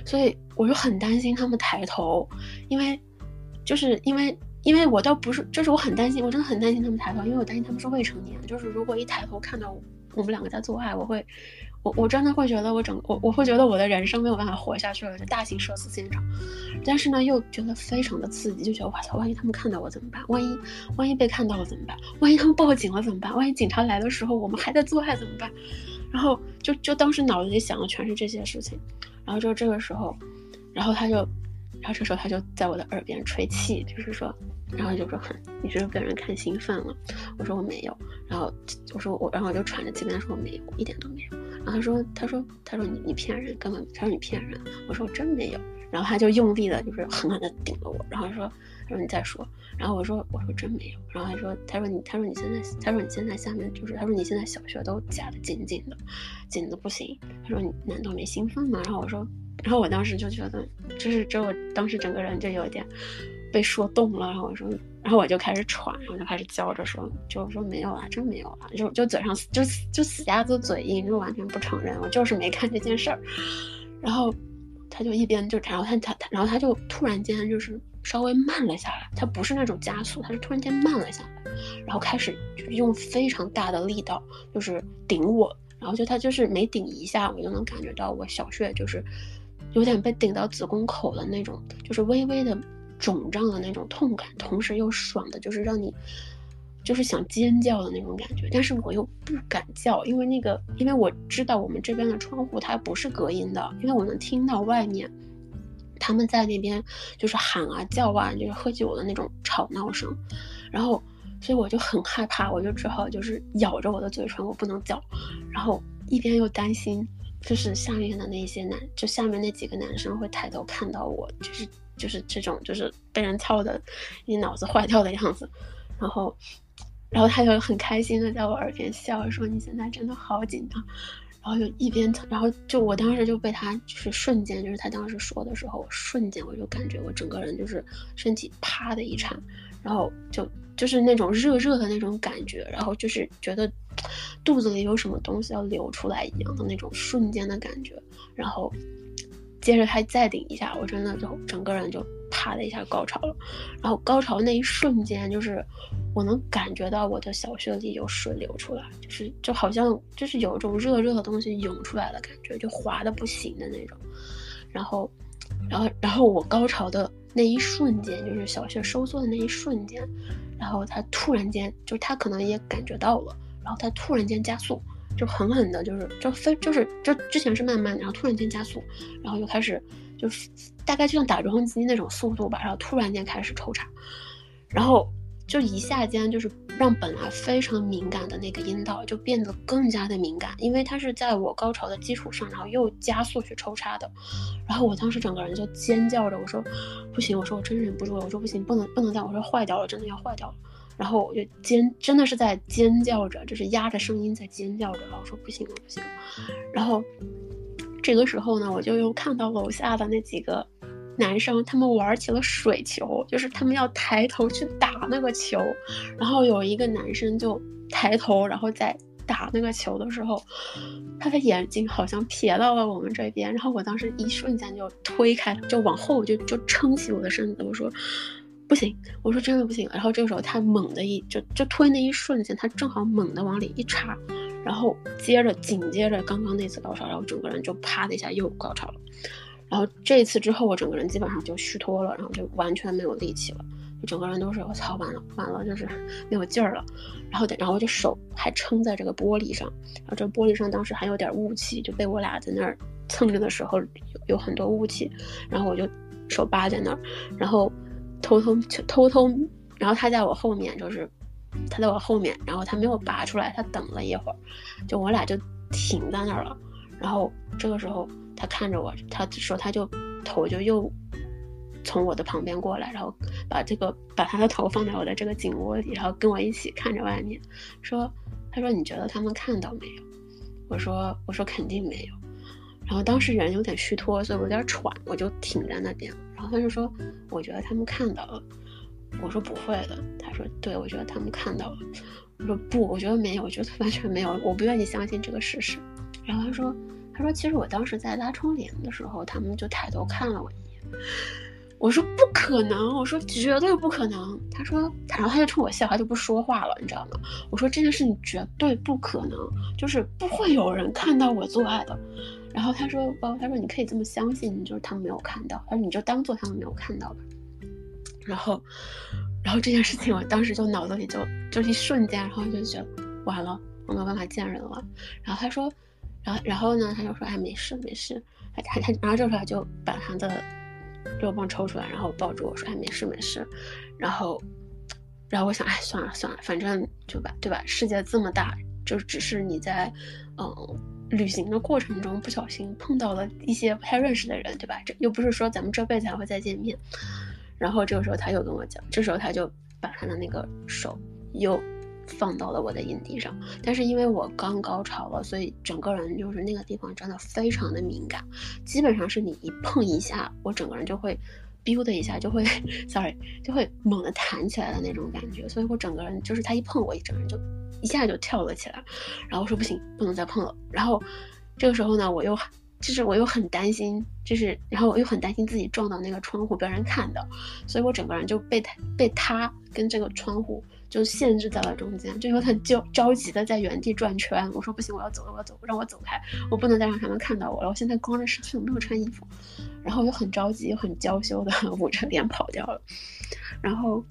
Speaker 1: 所以我就很担心他们抬头，因为就是因为因为我倒不是，就是我很担心，我真的很担心他们抬头，因为我担心他们是未成年，就是如果一抬头看到我。们两个在做爱，我会，我我真的会觉得我整我我会觉得我的人生没有办法活下去了，就大型社死现场。但是呢，又觉得非常的刺激，就觉得哇操，万一他们看到我怎么办？万一万一被看到了怎么办？万一他们报警了怎么办？万一警察来的时候我们还在做爱怎么办？然后就就当时脑子里想的全是这些事情。然后就这个时候，然后他就，然后这时候他就在我的耳边吹气，就是说。然后就说，你是不是被人看兴奋了？我说我没有。然后我说我，然后我就喘着气跟他说我没有，一点都没有。然后他说他说他说你你骗人，根本他说你骗人。我说我真没有。然后他就用力的，就是狠狠的顶了我。然后说他说你再说。然后我说我说真没有。然后他说他说你他说你现在他说你现在下面就是他说你现在小穴都夹得紧紧的，紧的不行。他说你难道没兴奋吗？然后我说，然后我当时就觉得就是就我当时整个人就有点。被说动了，然后我说，然后我就开始喘，然后就开始叫着说，就说没有啊，真没有啊，就就嘴上就就死鸭子嘴硬，就完全不承认，我就是没看这件事儿。然后他就一边就，然后他他他，然后他就突然间就是稍微慢了下来，它不是那种加速，它是突然间慢了下来，然后开始就用非常大的力道就是顶我，然后就他就是每顶一下，我就能感觉到我小穴就是有点被顶到子宫口的那种，就是微微的。肿胀的那种痛感，同时又爽的，就是让你，就是想尖叫的那种感觉。但是我又不敢叫，因为那个，因为我知道我们这边的窗户它不是隔音的，因为我能听到外面他们在那边就是喊啊叫啊，就是喝酒的那种吵闹声。然后，所以我就很害怕，我就只好就是咬着我的嘴唇，我不能叫。然后一边又担心，就是下面的那些男，就下面那几个男生会抬头看到我，就是。就是这种，就是被人操的，你脑子坏掉的样子，然后，然后他就很开心的在我耳边笑，说你现在真的好紧张，然后就一边，然后就我当时就被他就是瞬间，就是他当时说的时候，瞬间我就感觉我整个人就是身体啪的一颤，然后就就是那种热热的那种感觉，然后就是觉得肚子里有什么东西要流出来一样的那种瞬间的感觉，然后。接着他再顶一下，我真的就整个人就啪的一下高潮了。然后高潮那一瞬间，就是我能感觉到我的小穴里有水流出来，就是就好像就是有一种热热的东西涌出来的感觉，就滑的不行的那种。然后，然后，然后我高潮的那一瞬间，就是小穴收缩的那一瞬间，然后他突然间，就是他可能也感觉到了，然后他突然间加速。就狠狠的，就是就非就是就之前是慢慢，然后突然间加速，然后又开始就大概就像打桩机那种速度吧，然后突然间开始抽插，然后就一下间就是让本来非常敏感的那个阴道就变得更加的敏感，因为它是在我高潮的基础上，然后又加速去抽插的，然后我当时整个人就尖叫着，我说不行，我说我真忍不住了，我说不行，不能不能再，我说坏掉了，真的要坏掉了。然后我就尖，真的是在尖叫着，就是压着声音在尖叫着。然后说不行了，不行了。然后这个时候呢，我就又看到楼下的那几个男生，他们玩起了水球，就是他们要抬头去打那个球。然后有一个男生就抬头，然后在打那个球的时候，他的眼睛好像瞥到了我们这边。然后我当时一瞬间就推开，就往后就就撑起我的身子，我说。不行，我说真的不行。然后这个时候他猛的一就就推那一瞬间，他正好猛的往里一插，然后接着紧接着刚刚那次高潮，然后整个人就啪的一下又高潮了。然后这一次之后，我整个人基本上就虚脱了，然后就完全没有力气了，就整个人都是我操，完了完了，就是没有劲儿了。然后然后我就手还撑在这个玻璃上，然后这玻璃上当时还有点雾气，就被我俩在那儿蹭着的时候有有很多雾气。然后我就手扒在那儿，然后偷偷偷偷，然后他在我后面，就是他在我后面，然后他没有拔出来，他等了一会儿，就我俩就停在那儿了。然后这个时候他看着我，他说他就头就又。从我的旁边过来，然后把这个把他的头放在我的这个颈窝里，然后跟我一起看着外面，说：“他说你觉得他们看到没有？”我说：“我说肯定没有。”然后当时人有点虚脱，所以我有点喘，我就停在那边了。然后他就说：“我觉得他们看到了。”我说：“不会的。”他说：“对，我觉得他们看到了。”我说：“不，我觉得没有，我觉得完全没有，我不愿意相信这个事实。”然后他说：“他说其实我当时在拉窗帘的时候，他们就抬头看了我一眼。”我说不可能，我说绝对不可能。他说，然后他就冲我笑，他就不说话了，你知道吗？我说这件事情绝对不可能，就是不会有人看到我做爱的。然后他说，哦，他说你可以这么相信，就是他们没有看到，他说你就当做他们没有看到吧。然后，然后这件事情我当时就脑子里就就一瞬间，然后就觉得完了，我没有办法见人了。然后他说，然后然后呢，他就说，哎，没事没事，他他他，然后这时候他就把他的。肉棒抽出来，然后抱住我说：“哎，没事没事。”然后，然后我想：“哎，算了算了，反正就吧，对吧？世界这么大，就只是你在，嗯，旅行的过程中不小心碰到了一些不太认识的人，对吧？这又不是说咱们这辈子还会再见面。”然后这个时候他又跟我讲，这时候他就把他的那个手又。放到了我的阴蒂上，但是因为我刚高潮了，所以整个人就是那个地方真的非常的敏感，基本上是你一碰一下，我整个人就会，biu 的一下就会，sorry，就会猛地弹起来的那种感觉，所以我整个人就是他一碰我，一整个人就一下就跳了起来，然后我说不行，不能再碰了，然后这个时候呢，我又就是我又很担心，就是然后我又很担心自己撞到那个窗户被人看到，所以我整个人就被他被他跟这个窗户。就限制在了中间，就有点焦着急的在原地转圈。我说不行，我要走了，我要走，让我走开，我不能再让他们看到我了。我现在光着身体，没有穿衣服，然后又很着急，很娇羞的 捂着脸跑掉了。然后，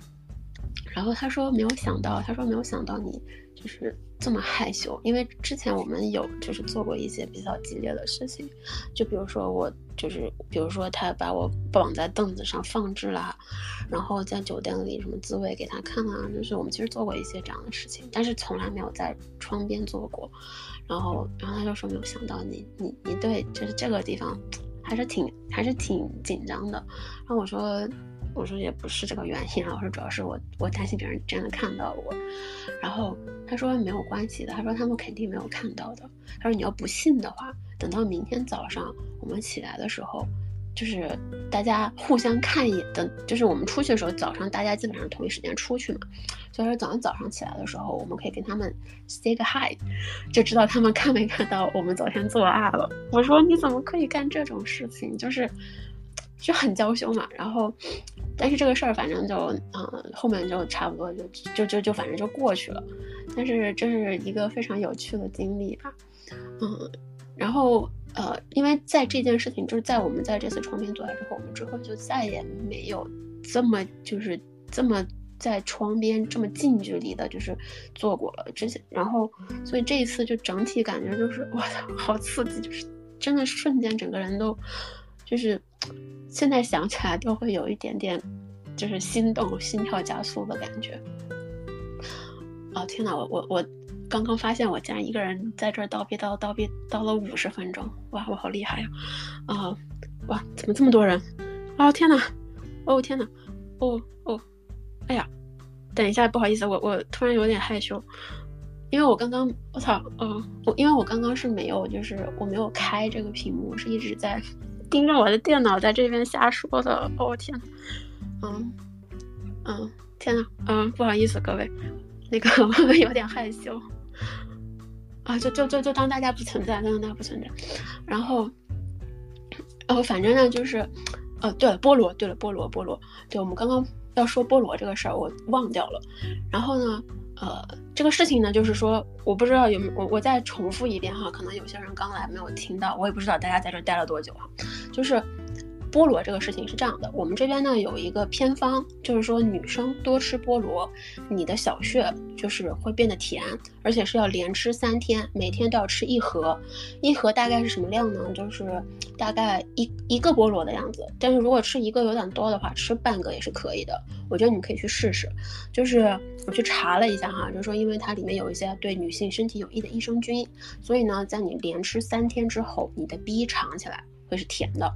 Speaker 1: 然后他说没有想到，他说没有想到你就是这么害羞，因为之前我们有就是做过一些比较激烈的事情，就比如说我。就是，比如说他把我绑在凳子上放置啦，然后在酒店里什么自慰给他看啊，就是我们其实做过一些这样的事情，但是从来没有在窗边做过。然后，然后他就说没有想到你，你，你对，就是这个地方还是挺，还是挺紧张的。然后我说，我说也不是这个原因啊，我说主要是我，我担心别人真的看到我。然后他说没有关系的，他说他们肯定没有看到的。他说你要不信的话。等到明天早上我们起来的时候，就是大家互相看一眼。等就是我们出去的时候，早上大家基本上同一时间出去嘛。所以说早上早上起来的时候，我们可以跟他们 say 个 hi，就知道他们看没看到我们昨天做爱了。我说你怎么可以干这种事情？就是就很娇羞嘛。然后，但是这个事儿反正就嗯后面就差不多就就就就反正就过去了。但是这是一个非常有趣的经历吧，嗯。然后，呃，因为在这件事情，就是在我们在这次窗边坐下之后，我们之后就再也没有这么就是这么在窗边这么近距离的，就是做过了。之前，然后，所以这一次就整体感觉就是，我操，好刺激，就是真的瞬间整个人都，就是现在想起来都会有一点点，就是心动、心跳加速的感觉。哦天呐，我我我。刚刚发现我竟然一个人在这叨逼叨叨逼叨了五十分钟，哇，我好厉害呀！啊，哇，怎么这么多人？哦天哪！哦天哪！哦哦，哎呀，等一下，不好意思，我我突然有点害羞，因为我刚刚我操，嗯，我因为我刚刚是没有，就是我没有开这个屏幕，是一直在盯着我的电脑在这边瞎说的。哦天，嗯嗯，天呐，嗯，不好意思各位，那个 我有点害羞。啊，就就就就当大家不存在，当大家不存在。然后，然后反正呢，就是，呃，对了，菠萝，对了，菠萝，菠萝，对，我们刚刚要说菠萝这个事儿，我忘掉了。然后呢，呃，这个事情呢，就是说，我不知道有没我我再重复一遍哈，可能有些人刚来没有听到，我也不知道大家在这待了多久啊。就是菠萝这个事情是这样的，我们这边呢有一个偏方，就是说女生多吃菠萝，你的小穴就是会变得甜，而且是要连吃三天，每天都要吃一盒，一盒大概是什么量呢？就是大概一一个菠萝的样子。但是如果吃一个有点多的话，吃半个也是可以的。我觉得你们可以去试试。就是我去查了一下哈，就是说因为它里面有一些对女性身体有益的益生菌，所以呢，在你连吃三天之后，你的逼尝起来会是甜的。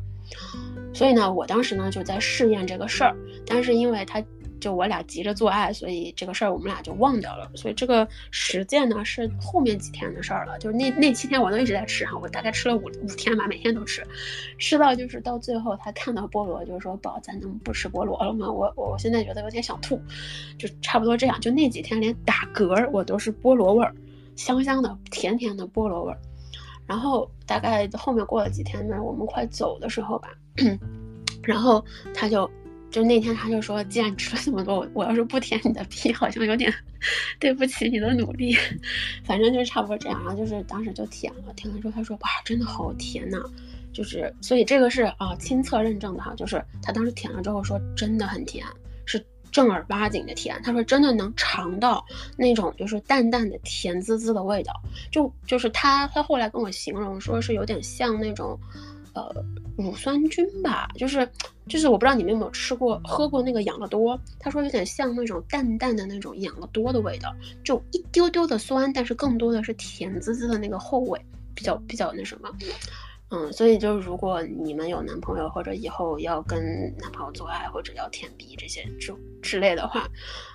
Speaker 1: 所以呢，我当时呢就在试验这个事儿，但是因为他就我俩急着做爱，所以这个事儿我们俩就忘掉了。所以这个实践呢是后面几天的事儿了，就是那那七天我都一直在吃哈，我大概吃了五五天吧，每天都吃，吃到就是到最后他看到菠萝，就是说宝咱能不吃菠萝了吗？我我我现在觉得有点想吐，就差不多这样。就那几天连打嗝我都是菠萝味儿，香香的甜甜的菠萝味儿。然后大概后面过了几天呢，我们快走的时候吧，然后他就就那天他就说，既然吃了这么多，我要是不舔你的屁，好像有点 对不起你的努力。反正就是差不多这样，然后就是当时就舔了，舔了之后他说哇，真的好甜呐，就是所以这个是啊亲测认证的哈，就是他当时舔了之后说真的很甜，是。正儿八经的甜，他说真的能尝到那种就是淡淡的甜滋滋的味道，就就是他他后来跟我形容说是有点像那种，呃乳酸菌吧，就是就是我不知道你们有没有吃过喝过那个养乐多，他说有点像那种淡淡的那种养乐多的味道，就一丢丢的酸，但是更多的是甜滋滋的那个后味，比较比较那什么。嗯，所以就是如果你们有男朋友，或者以后要跟男朋友做爱，或者要舔鼻这些之之类的话，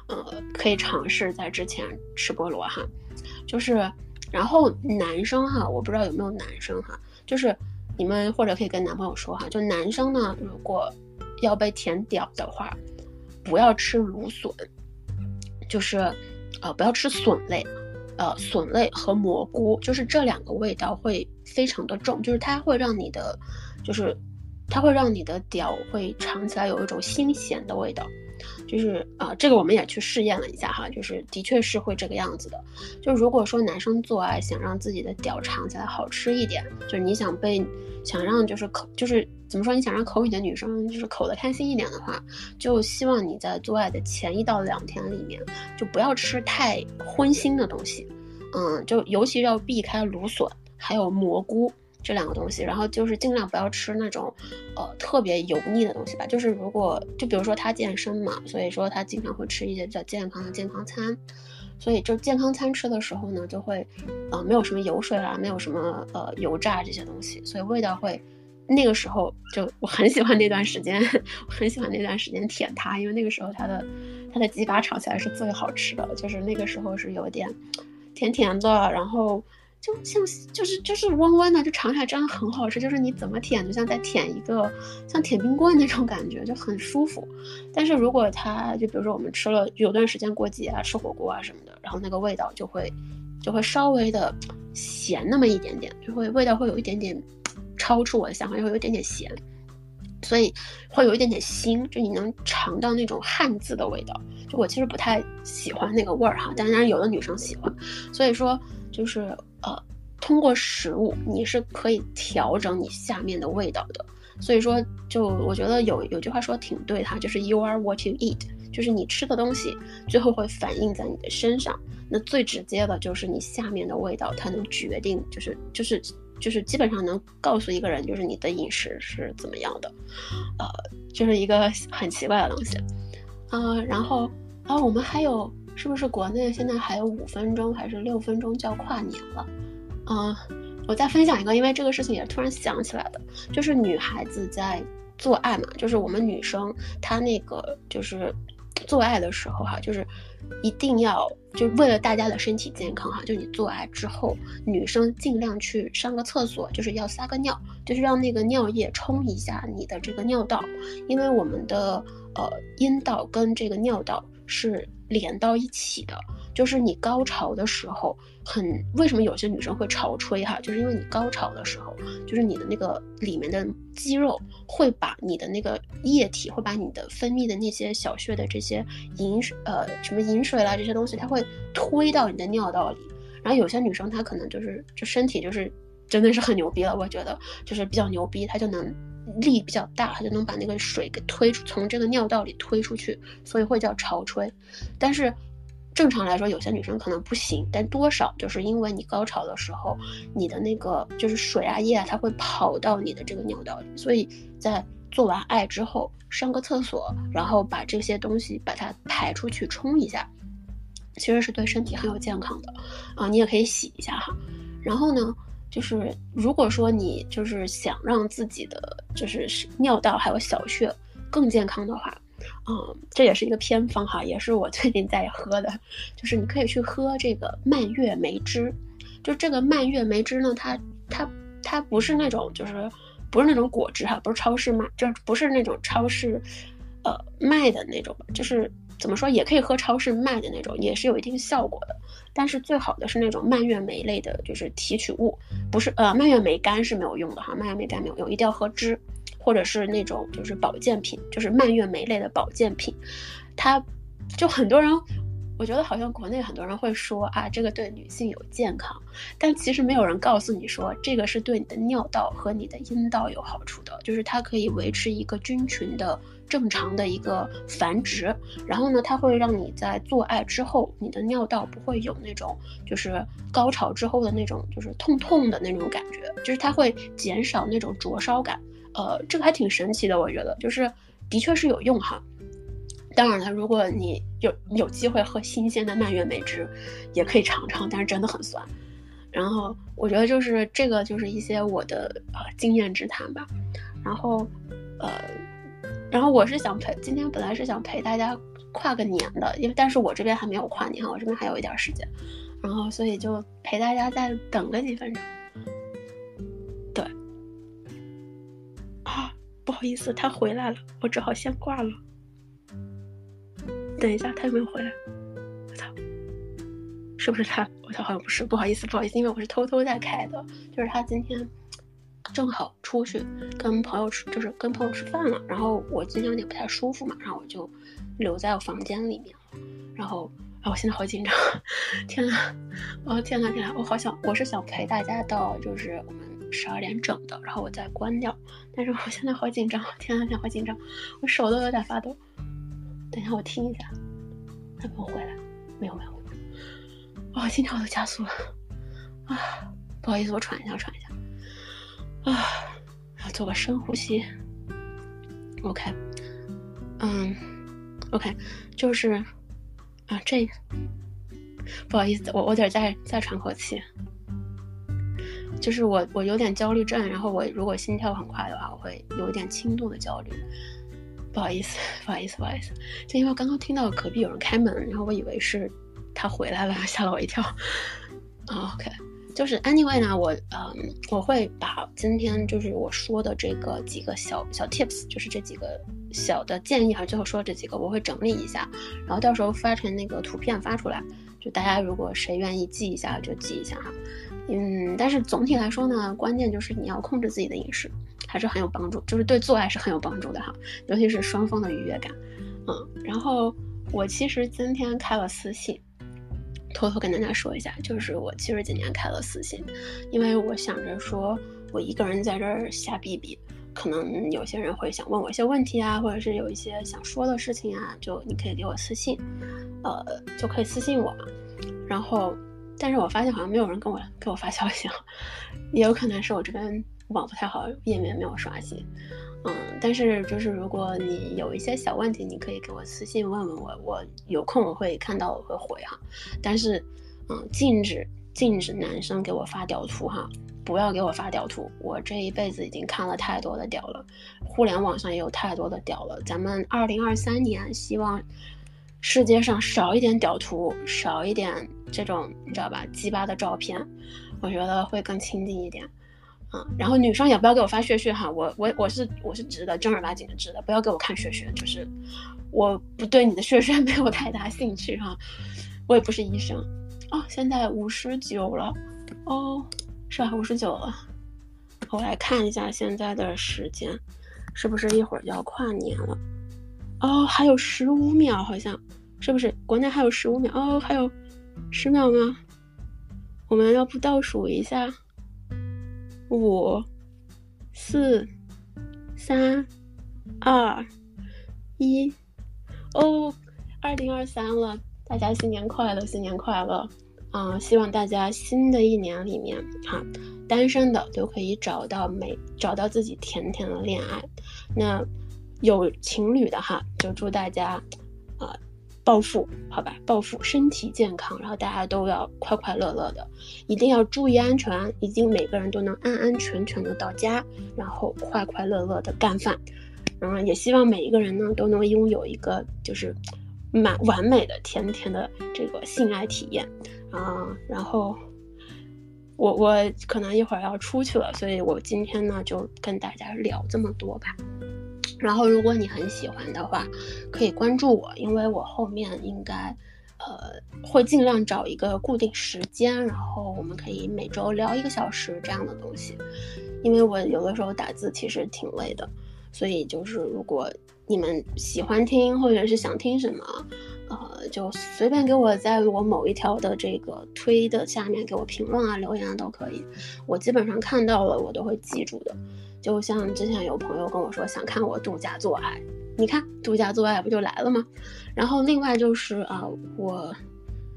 Speaker 1: 呃，可以尝试在之前吃菠萝哈。就是，然后男生哈，我不知道有没有男生哈，就是你们或者可以跟男朋友说哈，就男生呢，如果要被舔屌的话，不要吃芦笋，就是，呃，不要吃笋类。呃，笋类和蘑菇，就是这两个味道会非常的重，就是它会让你的，就是它会让你的屌会尝起来有一种腥咸的味道，就是啊，这个我们也去试验了一下哈，就是的确是会这个样子的。就如果说男生做爱想让自己的屌尝起来好吃一点，就是你想被想让就是口就是怎么说，你想让口里的女生就是口的开心一点的话，就希望你在做爱的前一到两天里面就不要吃太荤腥的东西。嗯，就尤其要避开芦笋，还有蘑菇这两个东西，然后就是尽量不要吃那种，呃，特别油腻的东西吧。就是如果就比如说他健身嘛，所以说他经常会吃一些比较健康的健康餐，所以就健康餐吃的时候呢，就会，呃，没有什么油水啦，没有什么呃油炸这些东西，所以味道会，那个时候就我很喜欢那段时间，我很喜欢那段时间舔它，因为那个时候它的它的鸡巴炒起来是最好吃的，就是那个时候是有点。甜甜的，然后就像就是就是弯弯的，就尝起来真的很好吃。就是你怎么舔，就像在舔一个像舔冰棍那种感觉，就很舒服。但是如果它就比如说我们吃了有段时间过节啊，吃火锅啊什么的，然后那个味道就会就会稍微的咸那么一点点，就会味道会有一点点超出我的想象，会有一点点咸。所以会有一点点腥，就你能尝到那种汉字的味道。就我其实不太喜欢那个味儿哈，当然有的女生喜欢。所以说，就是呃，通过食物你是可以调整你下面的味道的。所以说，就我觉得有有句话说挺对哈，就是 you are what you eat，就是你吃的东西最后会反映在你的身上。那最直接的就是你下面的味道，它能决定，就是就是。就是基本上能告诉一个人，就是你的饮食是怎么样的，呃，就是一个很奇怪的东西，啊，然后啊，我们还有是不是国内现在还有五分钟还是六分钟就要跨年了？啊，我再分享一个，因为这个事情也突然想起来的，就是女孩子在做爱嘛，就是我们女生她那个就是做爱的时候哈，就是一定要。就为了大家的身体健康哈，就你做爱之后，女生尽量去上个厕所，就是要撒个尿，就是让那个尿液冲一下你的这个尿道，因为我们的呃阴道跟这个尿道是连到一起的。就是你高潮的时候，很为什么有些女生会潮吹哈？就是因为你高潮的时候，就是你的那个里面的肌肉会把你的那个液体，会把你的分泌的那些小穴的这些饮呃什么饮水啦这些东西，它会推到你的尿道里。然后有些女生她可能就是就身体就是真的是很牛逼了，我觉得就是比较牛逼，她就能力比较大，它就能把那个水给推出，从这个尿道里推出去，所以会叫潮吹。但是正常来说，有些女生可能不行，但多少就是因为你高潮的时候，你的那个就是水啊液啊，它会跑到你的这个尿道里，所以在做完爱之后上个厕所，然后把这些东西把它排出去冲一下，其实是对身体很有健康的啊。你也可以洗一下哈。然后呢，就是如果说你就是想让自己的就是尿道还有小穴更健康的话。嗯，这也是一个偏方哈，也是我最近在喝的，就是你可以去喝这个蔓越莓汁。就这个蔓越莓汁呢，它它它不是那种就是不是那种果汁哈，不是超市卖，就不是那种超市呃卖的那种，就是怎么说也可以喝超市卖的那种，也是有一定效果的。但是最好的是那种蔓越莓类的，就是提取物，不是呃蔓越莓干是没有用的哈，蔓越莓干没有用，一定要喝汁。或者是那种就是保健品，就是蔓越莓类的保健品，它就很多人，我觉得好像国内很多人会说啊，这个对女性有健康，但其实没有人告诉你说这个是对你的尿道和你的阴道有好处的，就是它可以维持一个菌群的正常的一个繁殖，然后呢，它会让你在做爱之后，你的尿道不会有那种就是高潮之后的那种就是痛痛的那种感觉，就是它会减少那种灼烧感。呃，这个还挺神奇的，我觉得就是的确是有用哈。当然了，如果你有有机会喝新鲜的蔓越莓汁，也可以尝尝，但是真的很酸。然后我觉得就是这个就是一些我的呃经验之谈吧。然后呃，然后我是想陪今天本来是想陪大家跨个年的，因为但是我这边还没有跨年，我这边还有一点时间，然后所以就陪大家再等个几分钟。对，啊不好意思，他回来了，我只好先挂了。等一下，他有没有回来？我操，是不是他？我操，好像不是。不好意思，不好意思，因为我是偷偷在开的。就是他今天正好出去跟朋友吃，就是跟朋友吃饭了。然后我今天有点不太舒服嘛，然后我就留在我房间里面。然后，啊，我现在好紧张，天呐，哦天呐天呐，我好想，我是想陪大家到就是我们。十二点整的，然后我再关掉。但是我现在好紧张，天啊天，好紧张，我手都有点发抖。等一下，我听一下，他没有回来，没有没有。哇，心跳都加速了啊！不好意思，我喘一下，喘一下啊，要做个深呼吸。OK，嗯，OK，就是啊，这不好意思，我我得再再喘口气。就是我，我有点焦虑症，然后我如果心跳很快的话，我会有一点轻度的焦虑。不好意思，不好意思，不好意思，就因为刚刚听到隔壁有人开门，然后我以为是他回来了，吓了我一跳。OK，就是 Anyway 呢，我嗯，我会把今天就是我说的这个几个小小 Tips，就是这几个小的建议哈，最后说这几个我会整理一下，然后到时候发成那个图片发出来，就大家如果谁愿意记一下就记一下哈。嗯，但是总体来说呢，关键就是你要控制自己的饮食，还是很有帮助，就是对做爱是很有帮助的哈，尤其是双方的愉悦感。嗯，然后我其实今天开了私信，偷偷跟大家说一下，就是我其实今年开了私信，因为我想着说我一个人在这儿瞎逼逼，可能有些人会想问我一些问题啊，或者是有一些想说的事情啊，就你可以给我私信，呃，就可以私信我嘛，然后。但是我发现好像没有人跟我给我发消息，也有可能是我这边网不太好，页面没有刷新。嗯，但是就是如果你有一些小问题，你可以给我私信问问我，我有空我会看到我会回哈。但是，嗯，禁止禁止男生给我发屌图哈，不要给我发屌图。我这一辈子已经看了太多的屌了，互联网上也有太多的屌了。咱们二零二三年希望。世界上少一点屌图，少一点这种你知道吧，鸡巴的照片，我觉得会更亲近一点，嗯，然后女生也不要给我发血血哈，我我我是我是直的，正儿八经的直的，不要给我看血血，就是我不对你的血血没有太大兴趣哈，我也不是医生，哦，现在五十九了，哦，是吧？五十九了，我来看一下现在的时间，是不是一会儿就要跨年了？哦，还有十五秒，好像是不是？国内还有十五秒哦，还有十秒吗？我们要不倒数一下？五、四、三、二、一，哦，二零二三了，大家新年快乐，新年快乐！啊，希望大家新的一年里面，哈，单身的都可以找到美，找到自己甜甜的恋爱。那有情侣的哈，就祝大家，啊。暴富，好吧，暴富，身体健康，然后大家都要快快乐乐的，一定要注意安全，一定每个人都能安安全全的到家，然后快快乐乐的干饭，然后也希望每一个人呢都能拥有一个就是满完美的甜甜的这个性爱体验啊，然后我我可能一会儿要出去了，所以我今天呢就跟大家聊这么多吧。然后，如果你很喜欢的话，可以关注我，因为我后面应该，呃，会尽量找一个固定时间，然后我们可以每周聊一个小时这样的东西。因为我有的时候打字其实挺累的，所以就是如果你们喜欢听或者是想听什么，呃，就随便给我在我某一条的这个推的下面给我评论啊、留言啊都可以，我基本上看到了我都会记住的。就像之前有朋友跟我说想看我度假做爱，你看度假做爱不就来了吗？然后另外就是啊，我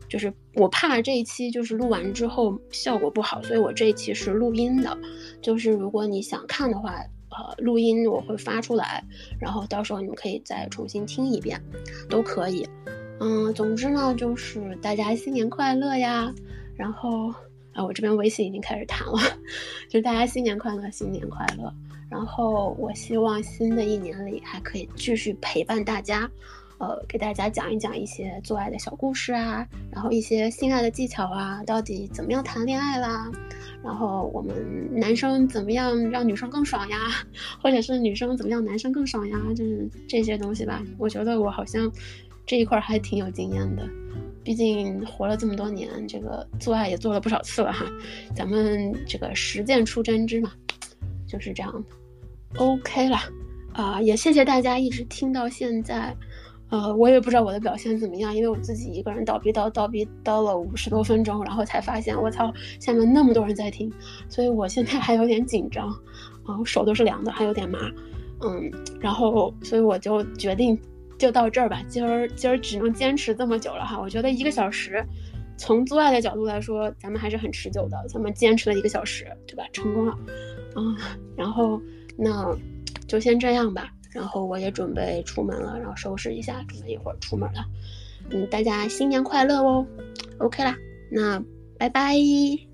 Speaker 1: 就是我怕这一期就是录完之后效果不好，所以我这一期是录音的。就是如果你想看的话，呃，录音我会发出来，然后到时候你们可以再重新听一遍，都可以。嗯，总之呢，就是大家新年快乐呀，然后。啊，我这边微信已经开始弹了，就是大家新年快乐，新年快乐。然后我希望新的一年里还可以继续陪伴大家，呃，给大家讲一讲一些做爱的小故事啊，然后一些性爱的技巧啊，到底怎么样谈恋爱啦，然后我们男生怎么样让女生更爽呀，或者是女生怎么样男生更爽呀，就是这些东西吧。我觉得我好像这一块还挺有经验的。毕竟活了这么多年，这个做爱也做了不少次了哈，咱们这个实践出真知嘛，就是这样 OK 了啊，也谢谢大家一直听到现在，呃，我也不知道我的表现怎么样，因为我自己一个人叨逼叨叨逼叨了五十多分钟，然后才发现我操，下面那么多人在听，所以我现在还有点紧张，啊，手都是凉的，还有点麻，嗯，然后所以我就决定。就到这儿吧，今儿今儿只能坚持这么久了哈。我觉得一个小时，从做爱的角度来说，咱们还是很持久的。咱们坚持了一个小时，对吧？成功了，嗯。然后那就先这样吧。然后我也准备出门了，然后收拾一下，准备一会儿出门了。嗯，大家新年快乐哦。OK 啦，那拜拜。